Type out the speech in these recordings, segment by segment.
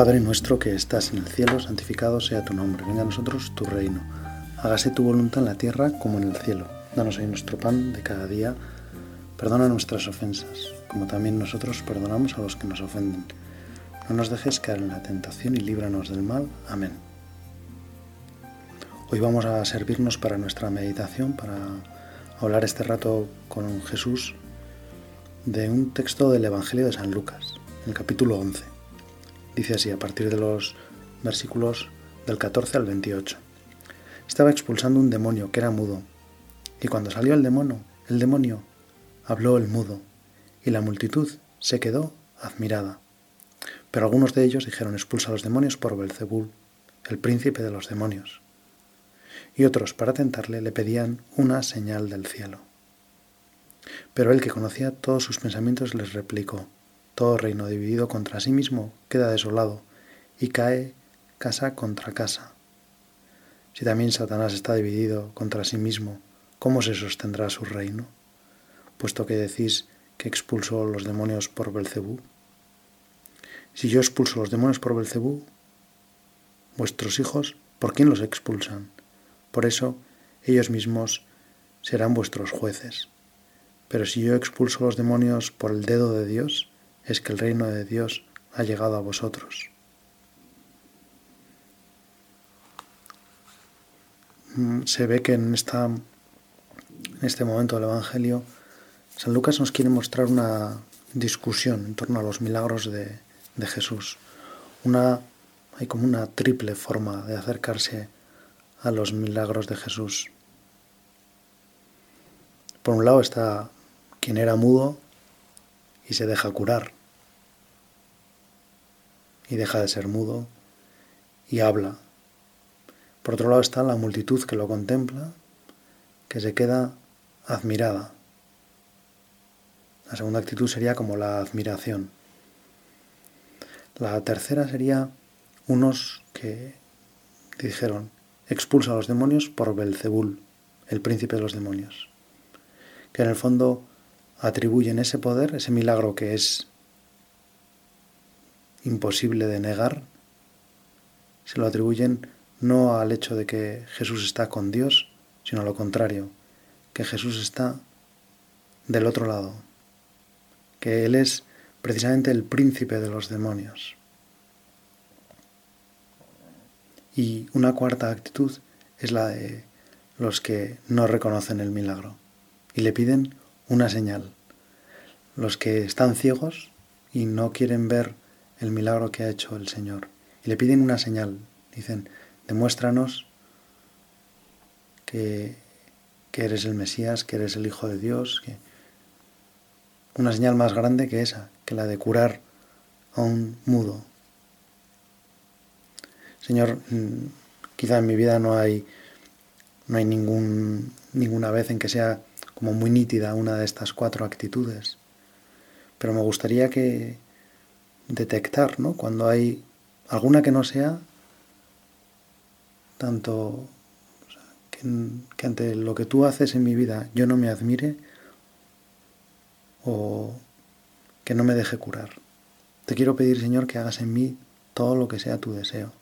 Padre nuestro que estás en el cielo, santificado sea tu nombre. Venga a nosotros tu reino. Hágase tu voluntad en la tierra como en el cielo. Danos hoy nuestro pan de cada día. Perdona nuestras ofensas, como también nosotros perdonamos a los que nos ofenden. No nos dejes caer en la tentación y líbranos del mal. Amén. Hoy vamos a servirnos para nuestra meditación, para hablar este rato con Jesús de un texto del Evangelio de San Lucas, el capítulo 11. Dice así a partir de los versículos del 14 al 28. Estaba expulsando un demonio que era mudo, y cuando salió el demonio, el demonio habló el mudo, y la multitud se quedó admirada. Pero algunos de ellos dijeron expulsa a los demonios por Belzebul, el príncipe de los demonios y otros para tentarle le pedían una señal del cielo. Pero él que conocía todos sus pensamientos les replicó, todo reino dividido contra sí mismo queda desolado y cae casa contra casa. Si también Satanás está dividido contra sí mismo, ¿cómo se sostendrá su reino? Puesto que decís que expulsó los demonios por Belcebú. Si yo expulso los demonios por Belcebú, vuestros hijos, ¿por quién los expulsan? Por eso ellos mismos serán vuestros jueces. Pero si yo expulso los demonios por el dedo de Dios, es que el reino de Dios ha llegado a vosotros. Mm, se ve que en, esta, en este momento del Evangelio, San Lucas nos quiere mostrar una discusión en torno a los milagros de, de Jesús. Una, hay como una triple forma de acercarse a los milagros de Jesús. Por un lado está quien era mudo y se deja curar y deja de ser mudo y habla. Por otro lado está la multitud que lo contempla, que se queda admirada. La segunda actitud sería como la admiración. La tercera sería unos que dijeron, expulsa a los demonios por Belzebul, el príncipe de los demonios, que en el fondo atribuyen ese poder, ese milagro que es imposible de negar, se lo atribuyen no al hecho de que Jesús está con Dios, sino a lo contrario, que Jesús está del otro lado, que Él es precisamente el príncipe de los demonios. Y una cuarta actitud es la de los que no reconocen el milagro y le piden una señal. Los que están ciegos y no quieren ver el milagro que ha hecho el Señor. Y le piden una señal. Dicen, demuéstranos que, que eres el Mesías, que eres el Hijo de Dios. Que... Una señal más grande que esa, que la de curar a un mudo, Señor, mm, quizá en mi vida no hay, no hay ningún, ninguna vez en que sea como muy nítida una de estas cuatro actitudes, pero me gustaría que detectar, ¿no? Cuando hay alguna que no sea tanto que, que, ante lo que tú haces en mi vida yo no me admire o que no me deje curar. Te quiero pedir, Señor, que hagas en mí todo lo que sea tu deseo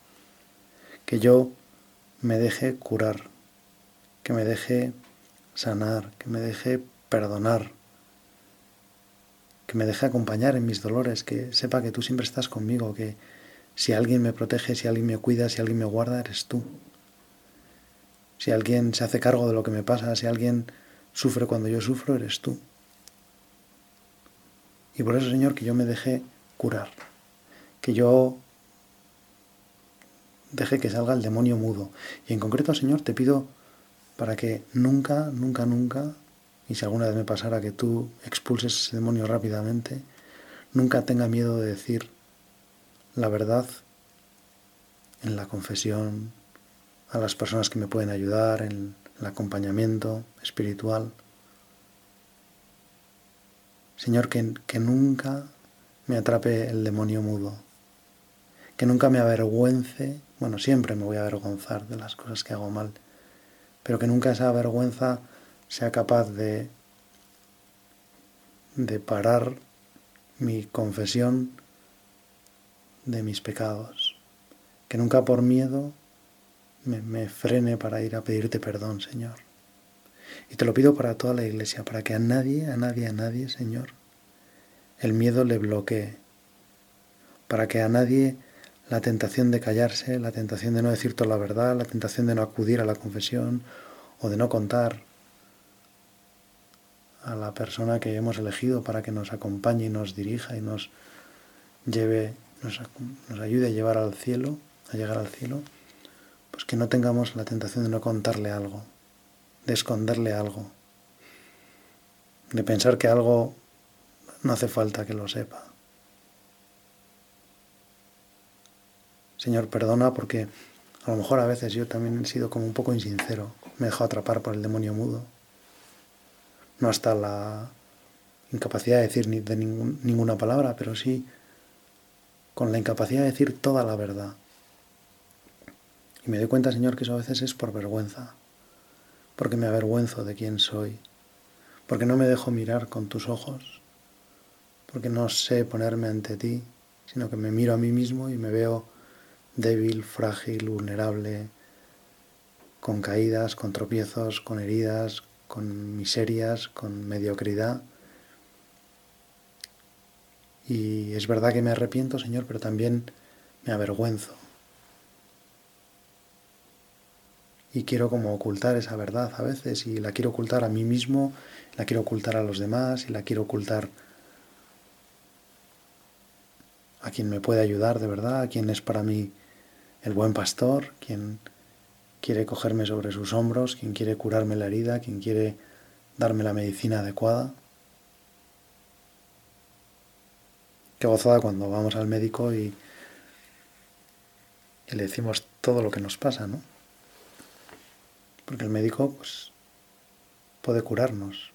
que yo me deje curar, que me deje sanar, que me deje perdonar, que me deje acompañar en mis dolores, que sepa que tú siempre estás conmigo, que si alguien me protege, si alguien me cuida, si alguien me guarda, eres tú. Si alguien se hace cargo de lo que me pasa, si alguien sufre cuando yo sufro, eres tú. Y por eso, Señor, que yo me deje curar, que yo deje que salga el demonio mudo. Y en concreto, Señor, te pido para que nunca, nunca, nunca, y si alguna vez me pasara que tú expulses ese demonio rápidamente, nunca tenga miedo de decir la verdad en la confesión, a las personas que me pueden ayudar, en el acompañamiento espiritual. Señor, que, que nunca me atrape el demonio mudo, que nunca me avergüence bueno, siempre me voy a avergonzar de las cosas que hago mal, pero que nunca esa vergüenza sea capaz de, de parar mi confesión de mis pecados, que nunca por miedo me, me, frene para ir a pedirte perdón, Señor. Y te lo pido para toda la iglesia, para que a nadie, a nadie, a nadie, Señor, el miedo le bloquee, para que a nadie la tentación de callarse, la tentación de no decir toda la verdad, la tentación de no acudir a la confesión o de no contar a la persona que hemos elegido para que nos acompañe y nos dirija y nos lleve, nos, nos ayude a llevar al cielo, a llegar al cielo, pues que no tengamos la tentación de no contarle algo, de esconderle algo, de pensar que algo no hace falta que lo sepa. Señor, perdona porque a lo mejor a veces yo también he sido como un poco insincero, me he dejado atrapar por el demonio mudo. No hasta la incapacidad de decir ni de ninguna palabra, pero sí con la incapacidad de decir toda la verdad. Y me doy cuenta, Señor, que eso a veces es por vergüenza, porque me avergüenzo de quién soy, porque no me dejo mirar con tus ojos, porque no sé ponerme ante ti, sino que me miro a mí mismo y me veo débil, frágil, vulnerable, con caídas, con tropiezos, con heridas, con miserias, con mediocridad. Y es verdad que me arrepiento, Señor, pero también me avergüenzo. Y quiero como ocultar esa verdad a veces, y la quiero ocultar a mí mismo, la quiero ocultar a los demás, y la quiero ocultar a quien me puede ayudar de verdad, a quien es para mí el buen pastor, quien quiere cogerme sobre sus hombros, quien quiere curarme la herida, quien quiere darme la medicina adecuada. Qué gozada cuando vamos al médico y, y, le decimos todo lo que nos pasa, ¿no? Porque el médico, pues, puede curarnos.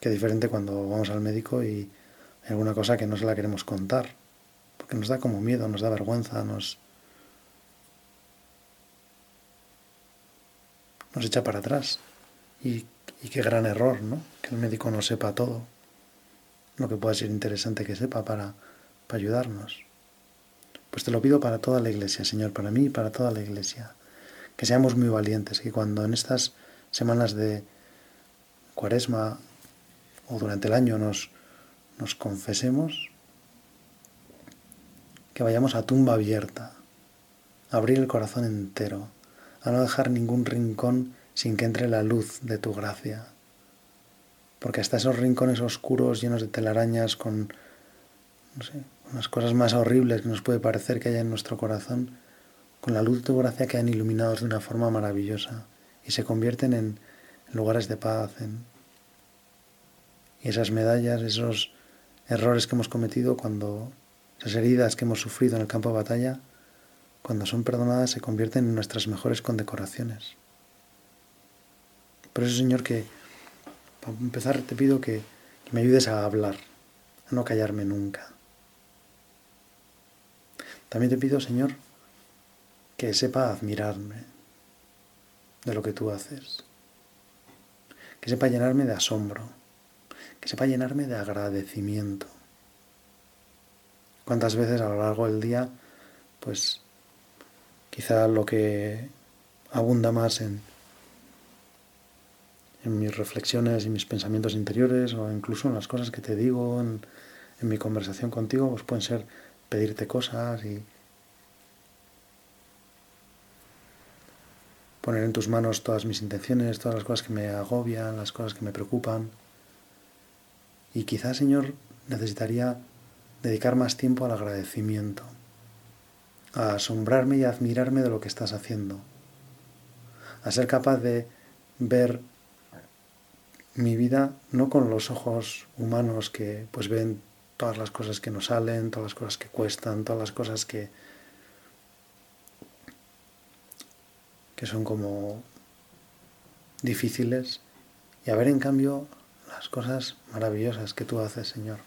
Qué diferente cuando vamos al médico y hay alguna cosa que no se la queremos contar, porque nos da como miedo, nos da vergüenza, nos, nos echa para atrás. Y, qué gran error, ¿no? Que el médico no sepa todo, lo que pueda ser interesante que sepa para, ayudarnos. Pues te lo pido para toda la iglesia, Señor, para mí y para toda la iglesia. Que seamos muy valientes, que cuando en estas semanas de cuaresma o durante el año nos, nos confesemos, que vayamos a tumba abierta, abrir el corazón entero, a no dejar ningún rincón sin que entre la luz de tu gracia. Porque hasta esos rincones oscuros llenos de telarañas con, unas cosas más horribles que nos puede parecer que haya en nuestro corazón, con la luz de tu gracia quedan iluminados de una forma maravillosa y se convierten en lugares de paz. En... Y esas medallas, esos errores que hemos cometido cuando, esas heridas que hemos sufrido en el campo de batalla, cuando son perdonadas, se convierten en nuestras mejores condecoraciones. Por eso, Señor, que para empezar te pido que, que me ayudes a hablar, a no callarme nunca. También te pido, Señor, que sepa admirarme de lo que tú haces, que sepa llenarme de asombro, que sepa llenarme de agradecimiento. ¿Cuántas veces a lo largo del día, pues quizá lo que abunda más en, mis reflexiones y mis pensamientos interiores o incluso en las cosas que te digo en, en mi conversación contigo, pues pueden ser pedirte cosas y poner en tus manos todas mis intenciones, todas las cosas que me agobian, las cosas que me preocupan. Y quizás, Señor, necesitaría dedicar más tiempo al agradecimiento a asombrarme y a admirarme de lo que estás haciendo, a ser capaz de ver mi vida no con los ojos humanos que pues ven todas las cosas que nos salen, todas las cosas que cuestan, todas las cosas que que son como difíciles y a ver en cambio las cosas maravillosas que tú haces, Señor.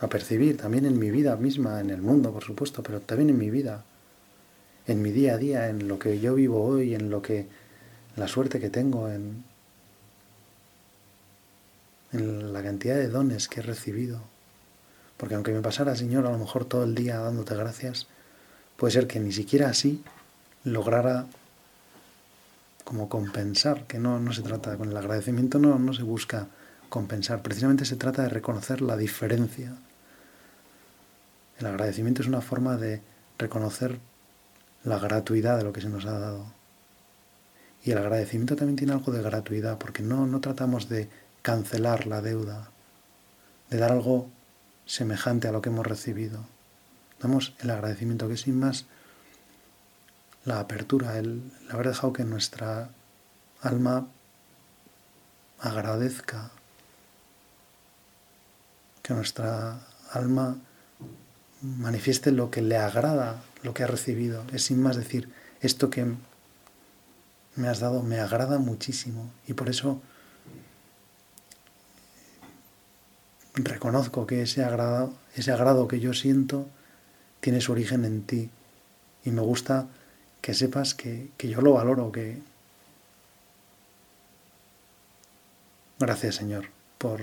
A percibir también en mi vida misma, en el mundo, por supuesto, pero también en mi vida, en mi día a día, en lo que yo vivo hoy, en lo que la suerte que tengo, en, en la cantidad de dones que he recibido. Porque aunque me pasara, Señor, a lo mejor todo el día dándote gracias, puede ser que ni siquiera así lograra como compensar, que no, no se trata, con el agradecimiento no, no se busca compensar, precisamente se trata de reconocer la diferencia. El agradecimiento es una forma de reconocer la gratuidad de lo que se nos ha dado. Y el agradecimiento también tiene algo de gratuidad, porque no, no tratamos de cancelar la deuda, de dar algo semejante a lo que hemos recibido. Damos el agradecimiento, que sin más la apertura, el, haber dejado que nuestra alma agradezca, que nuestra alma manifieste lo que le agrada, lo que ha recibido. Es sin más decir, esto que me has dado me agrada muchísimo. Y por eso reconozco que ese agrado, ese agrado que yo siento tiene su origen en ti. Y me gusta que sepas que, que yo lo valoro, que... Gracias Señor por,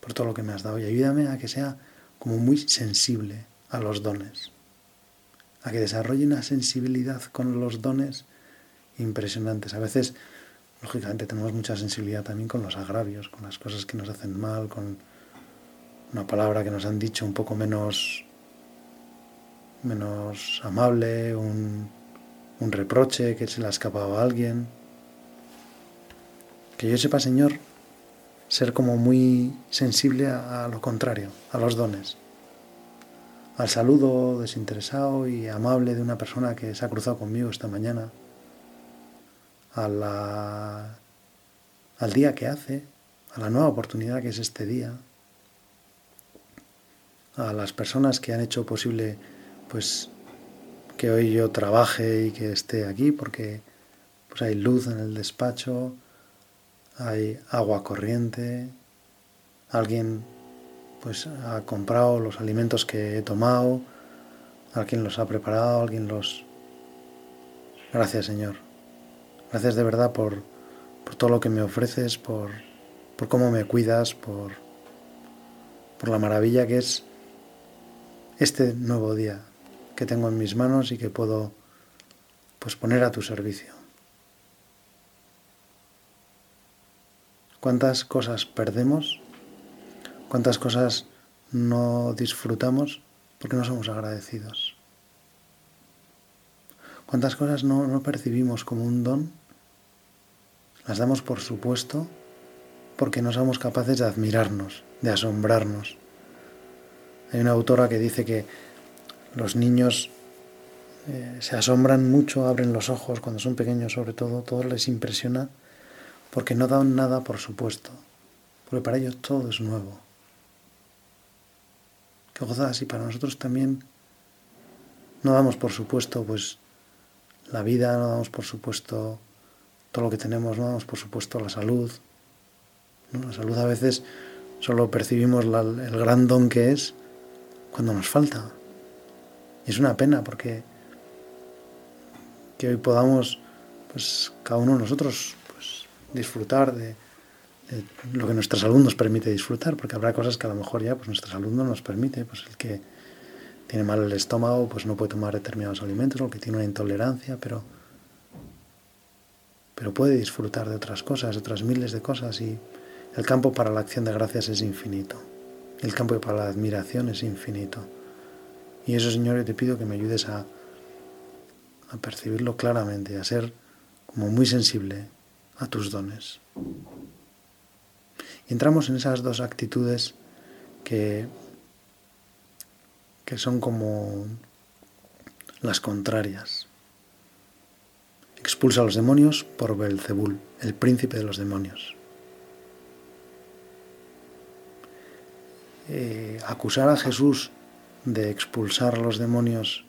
por todo lo que me has dado. Y ayúdame a que sea como muy sensible a los dones, a que desarrolle una sensibilidad con los dones impresionantes. A veces, lógicamente, tenemos mucha sensibilidad también con los agravios, con las cosas que nos hacen mal, con una palabra que nos han dicho un poco menos, menos amable, un, un reproche que se le ha escapado a alguien. Que yo sepa, Señor, ser como muy sensible a, lo contrario, a los dones. Al saludo desinteresado y amable de una persona que se ha cruzado conmigo esta mañana. A la, al día que hace, a la nueva oportunidad que es este día. A las personas que han hecho posible pues que hoy yo trabaje y que esté aquí porque pues hay luz en el despacho, hay agua corriente, alguien pues ha comprado los alimentos que he tomado, alguien los ha preparado, alguien los... Gracias Señor. Gracias de verdad por, por todo lo que me ofreces, por, por cómo me cuidas, por, por la maravilla que es este nuevo día, que tengo en mis manos y que puedo pues poner a tu servicio. ¿Cuántas cosas perdemos? ¿Cuántas cosas no disfrutamos porque no somos agradecidos? ¿Cuántas cosas no, no percibimos como un don? Las damos por supuesto porque no somos capaces de admirarnos, de asombrarnos. Hay una autora que dice que los niños eh, se asombran mucho, abren los ojos cuando son pequeños sobre todo, todo les impresiona porque no dan nada por supuesto, porque para ellos todo es nuevo. Qué gozadas y para nosotros también no damos por supuesto pues la vida, no damos por supuesto todo lo que tenemos, no damos por supuesto la salud. La salud a veces solo percibimos el gran don que es cuando nos falta. Y es una pena porque que hoy podamos, pues cada uno de nosotros, disfrutar de, lo que nuestra salud nos permite disfrutar, porque habrá cosas que a lo mejor ya pues nuestra salud no nos permite, pues el que tiene mal el estómago, pues no puede tomar determinados alimentos, o que tiene una intolerancia, pero pero puede disfrutar de otras cosas, de otras miles de cosas y el campo para la acción de gracias es infinito. El campo para la admiración es infinito. Y eso, Señor, yo te pido que me ayudes a, a percibirlo claramente, a ser como muy sensible a tus dones. Y entramos en esas dos actitudes que, que son como las contrarias. Expulsa a los demonios por Belzebul, el príncipe de los demonios. Eh, acusar a Jesús de expulsar a los demonios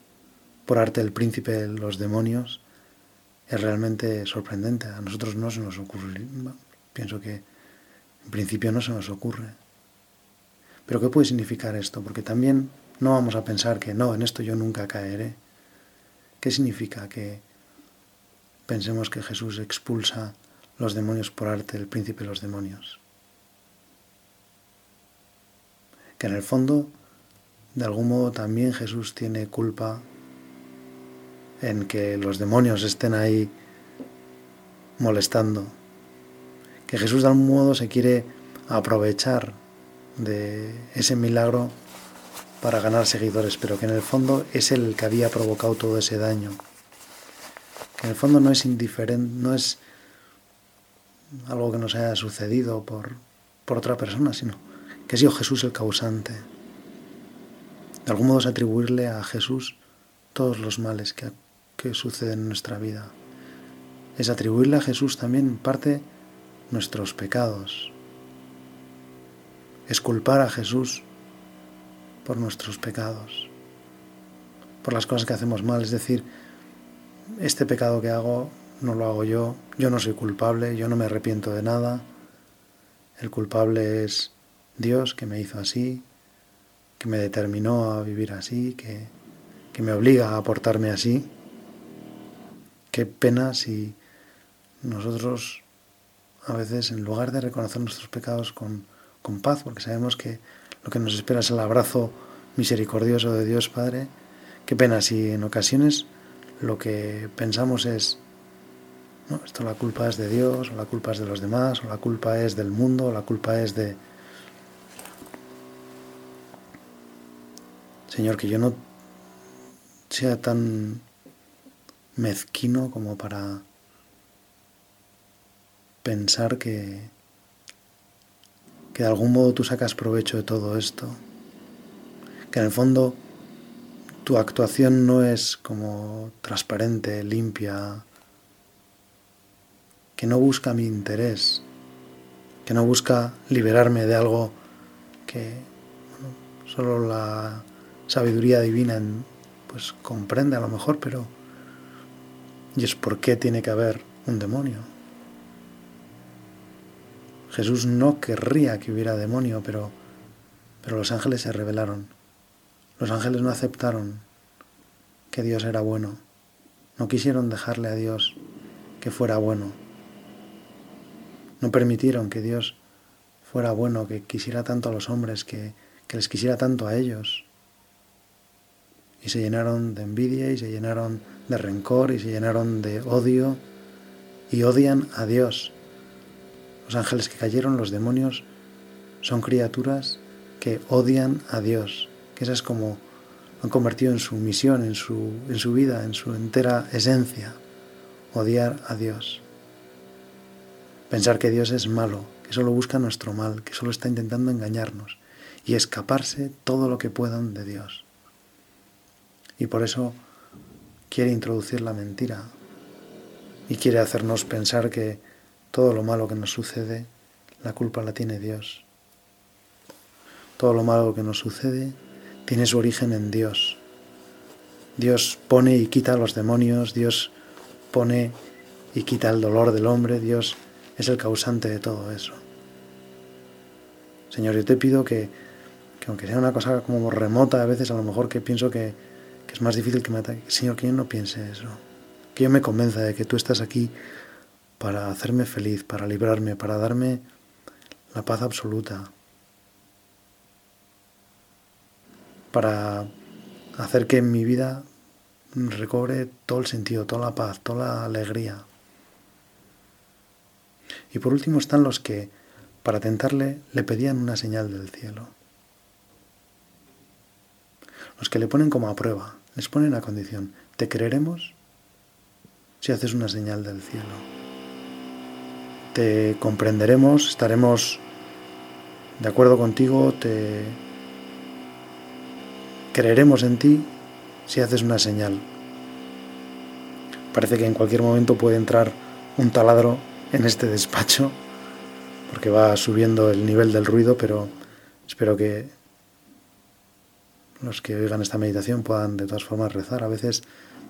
por arte del príncipe de los demonios es realmente sorprendente. A nosotros no se nos ocurre. Pienso que en principio no se nos ocurre. Pero ¿qué puede significar esto? Porque también no vamos a pensar que no, en esto yo nunca caeré. ¿Qué significa que pensemos que Jesús expulsa los demonios por arte del príncipe de los demonios? que en el fondo, de algún modo también Jesús tiene culpa en que los demonios estén ahí molestando, que Jesús de algún modo se quiere aprovechar de ese milagro para ganar seguidores, pero que en el fondo es el que había provocado todo ese daño. Que en el fondo no es indiferente, no es algo que nos haya sucedido por, por otra persona, sino que ha sido Jesús el causante. De algún modo es atribuirle a Jesús todos los males que, que suceden en nuestra vida. Es atribuirle a Jesús también en parte nuestros pecados, es culpar a Jesús por nuestros pecados, por las cosas que hacemos mal. Es decir, este pecado que hago no lo hago yo, yo no soy culpable, yo no me arrepiento de nada. El culpable es Dios que me hizo así, que me determinó a vivir así, que, que me obliga a portarme así. Qué pena si nosotros a veces en lugar de reconocer nuestros pecados con con paz, porque sabemos que lo que nos espera es el abrazo misericordioso de Dios Padre. Qué pena si en ocasiones lo que pensamos es, no, esto la culpa es de Dios, o la culpa es de los demás, o la culpa es del mundo, o la culpa es de... Señor, que yo no sea tan mezquino como para pensar que, que de algún modo tú sacas provecho de todo esto, que en el fondo tu actuación no es como transparente, limpia, que no busca mi interés, que no busca liberarme de algo que solo la sabiduría divina pues comprende a lo mejor, pero y es por qué tiene que haber un demonio. Jesús no querría que hubiera demonio, pero, pero los ángeles se rebelaron. Los ángeles no aceptaron que Dios era bueno. No quisieron dejarle a Dios que fuera bueno. No permitieron que Dios fuera bueno, que quisiera tanto a los hombres, que, que les quisiera tanto a ellos. Y se llenaron de envidia y se llenaron de rencor y se llenaron de odio y odian a Dios los ángeles que cayeron, los demonios, son criaturas que odian a Dios, que esa es como han convertido en su misión, en su, en su vida, en su entera esencia, odiar a Dios. Pensar que Dios es malo, que solo busca nuestro mal, que solo está intentando engañarnos y escaparse todo lo que puedan de Dios. Y por eso quiere introducir la mentira y quiere hacernos pensar que todo lo malo que nos sucede, la culpa la tiene Dios. Todo lo malo que nos sucede tiene su origen en Dios. Dios pone y quita los demonios, Dios pone y quita el dolor del hombre, Dios es el causante de todo eso. Señor, yo te pido que, aunque sea una cosa como remota, a veces a lo mejor que pienso que, que es más difícil que me ataque, Señor, que yo no piense eso, que yo me convenza de que tú estás aquí para hacerme feliz, para librarme, para darme la paz absoluta, para hacer que mi vida recobre todo el sentido, toda la paz, toda la alegría. Y por último están los que, para tentarle, le pedían una señal del cielo. Los que le ponen como a prueba, les ponen a condición, ¿te creeremos si haces una señal del cielo? te comprenderemos, estaremos de acuerdo contigo, te creeremos en ti si haces una señal. Parece que en cualquier momento puede entrar un taladro en este despacho porque va subiendo el nivel del ruido, pero espero que los que oigan esta meditación puedan de todas formas rezar. A veces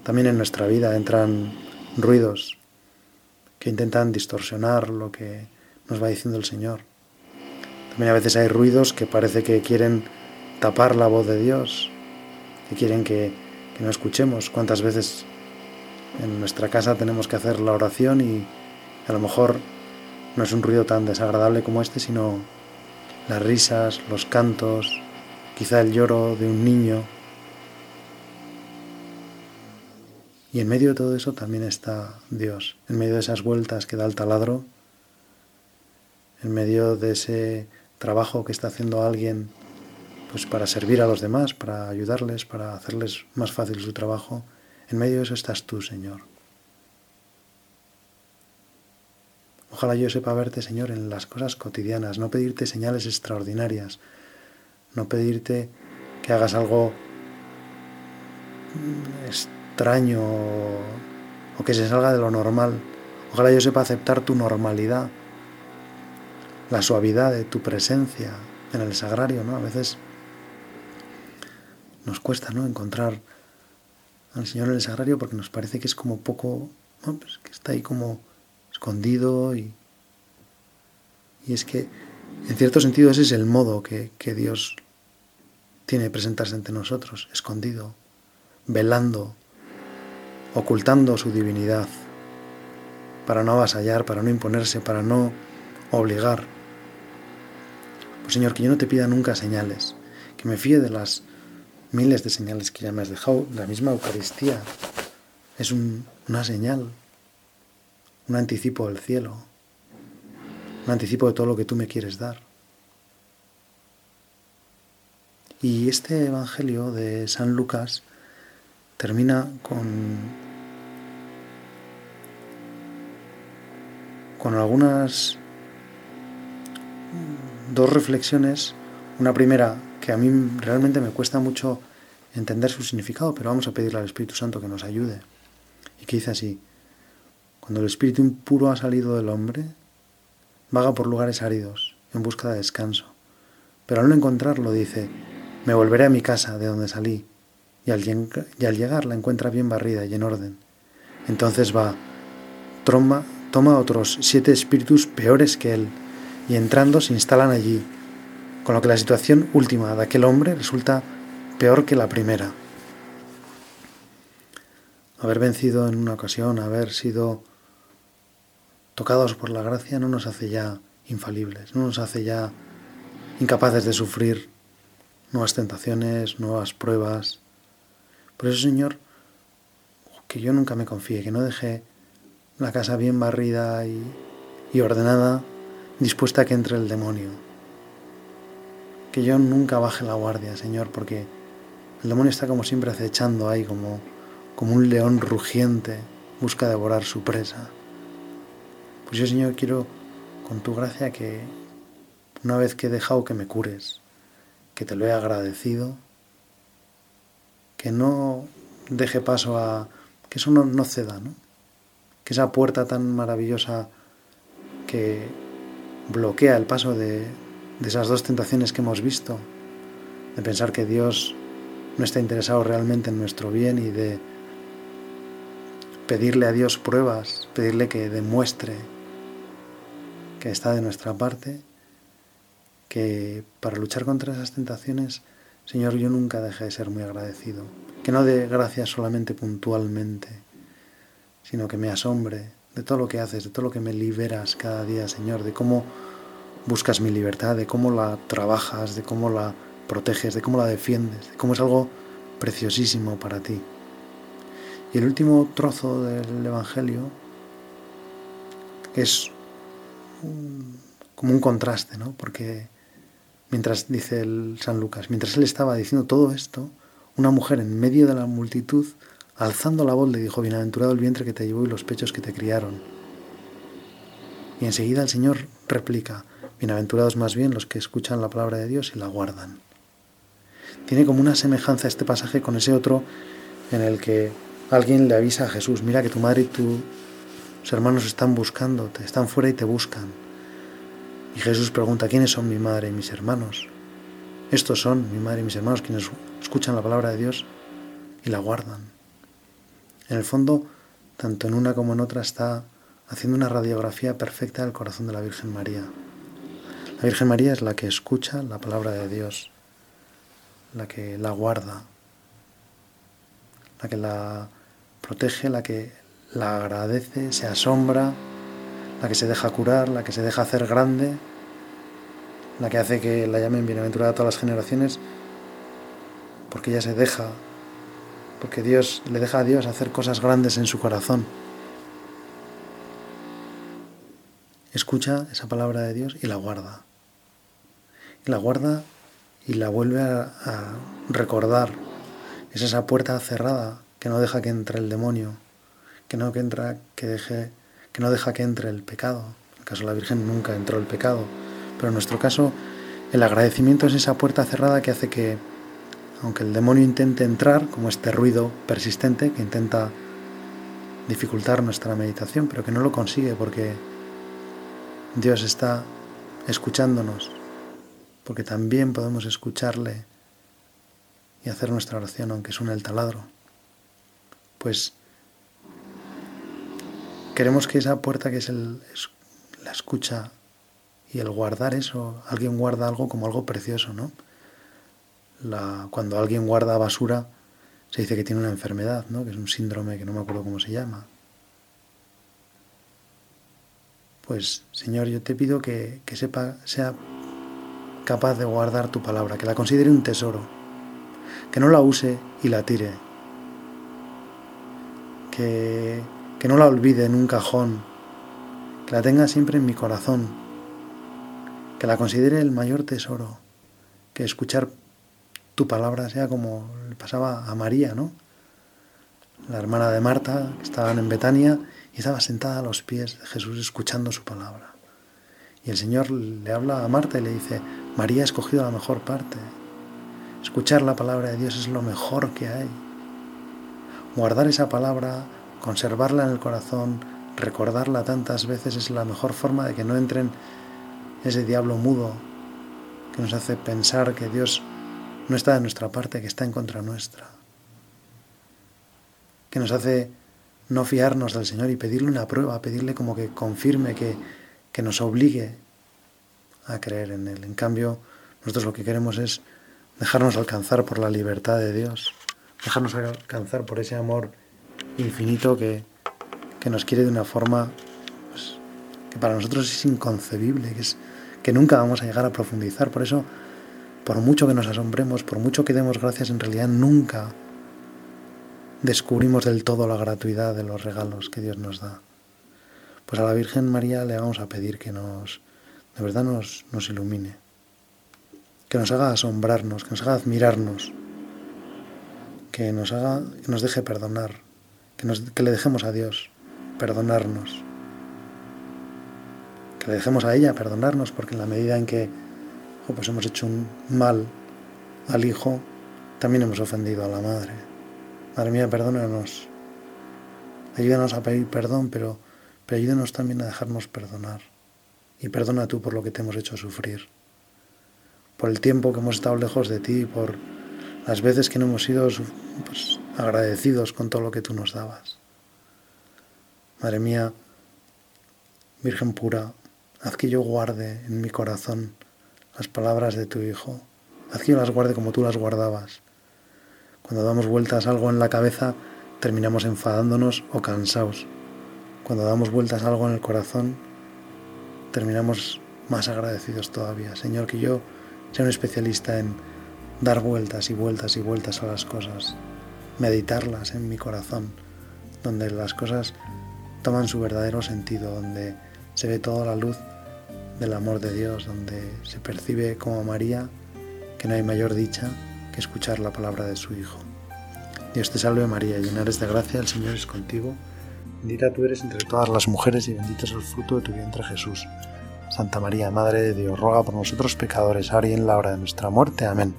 también en nuestra vida entran ruidos que intentan distorsionar lo que nos va diciendo el Señor. También a veces hay ruidos que parece que quieren tapar la voz de Dios, que quieren que, no escuchemos. ¿Cuántas veces en nuestra casa tenemos que hacer la oración y a lo mejor no es un ruido tan desagradable como este, sino las risas, los cantos, quizá el lloro de un niño. Y en medio de todo eso también está Dios, en medio de esas vueltas que da el taladro, en medio de ese trabajo que está haciendo alguien pues para servir a los demás, para ayudarles, para hacerles más fácil su trabajo. En medio de eso estás tú, Señor. Ojalá yo sepa verte, Señor, en las cosas cotidianas, no pedirte señales extraordinarias, no pedirte que hagas algo extraño o que se salga de lo normal. Ojalá yo sepa aceptar tu normalidad, la suavidad de tu presencia en el sagrario, ¿no? A veces nos cuesta, ¿no? Encontrar al Señor en el sagrario porque nos parece que es como poco, pues que está ahí como escondido y, y es que en cierto sentido ese es el modo que, que Dios tiene de presentarse ante nosotros, escondido, velando, ocultando su divinidad, para no avasallar, para no imponerse, para no obligar. Pues Señor, que yo no te pida nunca señales, que me fíe de las miles de señales que ya me has dejado. La misma Eucaristía es una señal, un anticipo del cielo, un anticipo de todo lo que tú me quieres dar. Y este Evangelio de San Lucas termina con, con algunas dos reflexiones. Una primera que a mí realmente me cuesta mucho entender su significado, pero vamos a pedirle al Espíritu Santo que nos ayude. Y que dice así, cuando el espíritu impuro ha salido del hombre, vaga por lugares áridos, en busca de descanso. Pero al no encontrarlo dice, me volveré a mi casa de donde salí, y al, llegar la encuentra bien barrida y en orden. Entonces va, troma, toma otros siete espíritus peores que él, y entrando se instalan allí, con lo que la situación última de aquel hombre resulta peor que la primera. Haber vencido en una ocasión, haber sido tocados por la gracia no nos hace ya infalibles, no nos hace ya incapaces de sufrir nuevas tentaciones, nuevas pruebas. Por eso, Señor, que yo nunca me confíe, que no deje la casa bien barrida y, ordenada, dispuesta a que entre el demonio. Que yo nunca baje la guardia, Señor, porque el demonio está como siempre acechando ahí, como, como un león rugiente, busca devorar su presa. Pues yo, Señor, quiero, con tu gracia, que una vez que he dejado que me cures, que te lo he agradecido, que no deje paso a que eso no, ceda, ¿no? que esa puerta tan maravillosa que bloquea el paso de, de esas dos tentaciones que hemos visto, de pensar que Dios no está interesado realmente en nuestro bien y de pedirle a Dios pruebas, pedirle que demuestre que está de nuestra parte que para luchar contra esas tentaciones, Señor, yo nunca deje de ser muy agradecido. Que no dé gracias solamente puntualmente, sino que me asombre de todo lo que haces, de todo lo que me liberas cada día, Señor, de cómo buscas mi libertad, de cómo la trabajas, de cómo la proteges, de cómo la defiendes, de cómo es algo preciosísimo para ti. Y el último trozo del Evangelio es como un contraste, ¿no? Porque mientras dice el San Lucas, mientras él estaba diciendo todo esto, una mujer en medio de la multitud, alzando la voz, le dijo, Bienaventurado el vientre que te llevó y los pechos que te criaron. Y enseguida el Señor replica, Bienaventurados más bien los que escuchan la palabra de Dios y la guardan. Tiene como una semejanza este pasaje con ese otro en el que alguien le avisa a Jesús, mira que tu madre y tus hermanos están buscando, te están fuera y te buscan. Y Jesús pregunta, ¿quiénes son mi madre y mis hermanos? Estos son mi madre y mis hermanos quienes escuchan la palabra de Dios y la guardan. En el fondo, tanto en una como en otra está haciendo una radiografía perfecta del corazón de la Virgen María. La Virgen María es la que escucha la palabra de Dios, la que la guarda, la que la protege, la que la agradece, se asombra la que se deja curar, la que se deja hacer grande, la que hace que la llamen bienaventurada a todas las generaciones, porque ella se deja, porque Dios le deja a Dios hacer cosas grandes en su corazón. Escucha esa palabra de Dios y la guarda. Y la guarda y la vuelve a, recordar. Es esa puerta cerrada que no deja que entre el demonio, que no, que entra, que deje, que no deja que entre el pecado. En el caso de la Virgen nunca entró el pecado, pero en nuestro caso el agradecimiento es esa puerta cerrada que hace que, aunque el demonio intente entrar, como este ruido persistente que intenta dificultar nuestra meditación, pero que no lo consigue porque Dios está escuchándonos, porque también podemos escucharle y hacer nuestra oración aunque suene el taladro. Pues queremos que esa puerta que es, la escucha y el guardar eso, alguien guarda algo como algo precioso, ¿no? Cuando alguien guarda basura, se dice que tiene una enfermedad, ¿no? Que es un síndrome que no me acuerdo cómo se llama. Pues, Señor, yo te pido que, que sepa, sea capaz de guardar tu palabra, que la considere un tesoro, que no la use y la tire, que, que no la olvide en un cajón, que la tenga siempre en mi corazón, que la considere el mayor tesoro, que escuchar tu palabra sea como le pasaba a María, ¿no? La hermana de Marta, que estaban en Betania y estaba sentada a los pies de Jesús escuchando su palabra. Y el Señor le habla a Marta y le dice, María ha escogido la mejor parte. Escuchar la palabra de Dios es lo mejor que hay. Guardar esa palabra, conservarla en el corazón, recordarla tantas veces es la mejor forma de que no entren ese diablo mudo que nos hace pensar que Dios no está de nuestra parte, que está en contra nuestra. Que nos hace no fiarnos del Señor y pedirle una prueba, pedirle como que confirme, que, que nos obligue a creer en Él. En cambio, nosotros lo que queremos es dejarnos alcanzar por la libertad de Dios, dejarnos alcanzar por ese amor infinito que, que nos quiere de una forma pues, que para nosotros es inconcebible, que, es, que nunca vamos a llegar a profundizar. Por eso, por mucho que nos asombremos, por mucho que demos gracias, en realidad nunca descubrimos del todo la gratuidad de los regalos que Dios nos da. Pues a la Virgen María le vamos a pedir que nos, de verdad nos, nos ilumine, que nos haga asombrarnos, que nos haga admirarnos, que nos haga, que nos deje perdonar, que, le dejemos a Dios perdonarnos, que le dejemos a ella perdonarnos, porque en la medida en que oh, pues hemos hecho un mal al Hijo, también hemos ofendido a la Madre. Madre mía, perdónanos. Ayúdanos a pedir perdón, pero, pero ayúdanos también a dejarnos perdonar y perdona tú por lo que te hemos hecho sufrir, por el tiempo que hemos estado lejos de ti, por las veces que no hemos sido pues, agradecidos con todo lo que tú nos dabas. Madre mía, Virgen pura, haz que yo guarde en mi corazón las palabras de tu Hijo, haz que yo las guarde como tú las guardabas. Cuando damos vueltas algo en la cabeza, terminamos enfadándonos o cansados. Cuando damos vueltas algo en el corazón, terminamos más agradecidos todavía. Señor, que yo sea un especialista en dar vueltas y vueltas y vueltas a las cosas, meditarlas en mi corazón, donde las cosas toman su verdadero sentido, donde se ve toda la luz del amor de Dios, donde se percibe como María que no hay mayor dicha que escuchar la palabra de su Hijo. Dios te salve María, llena eres de gracia, el Señor es contigo Bendita tú eres entre todas las mujeres y bendito es el fruto de tu vientre Jesús. Santa María, Madre de Dios, ruega por nosotros pecadores, ahora y en la hora de nuestra muerte. Amén.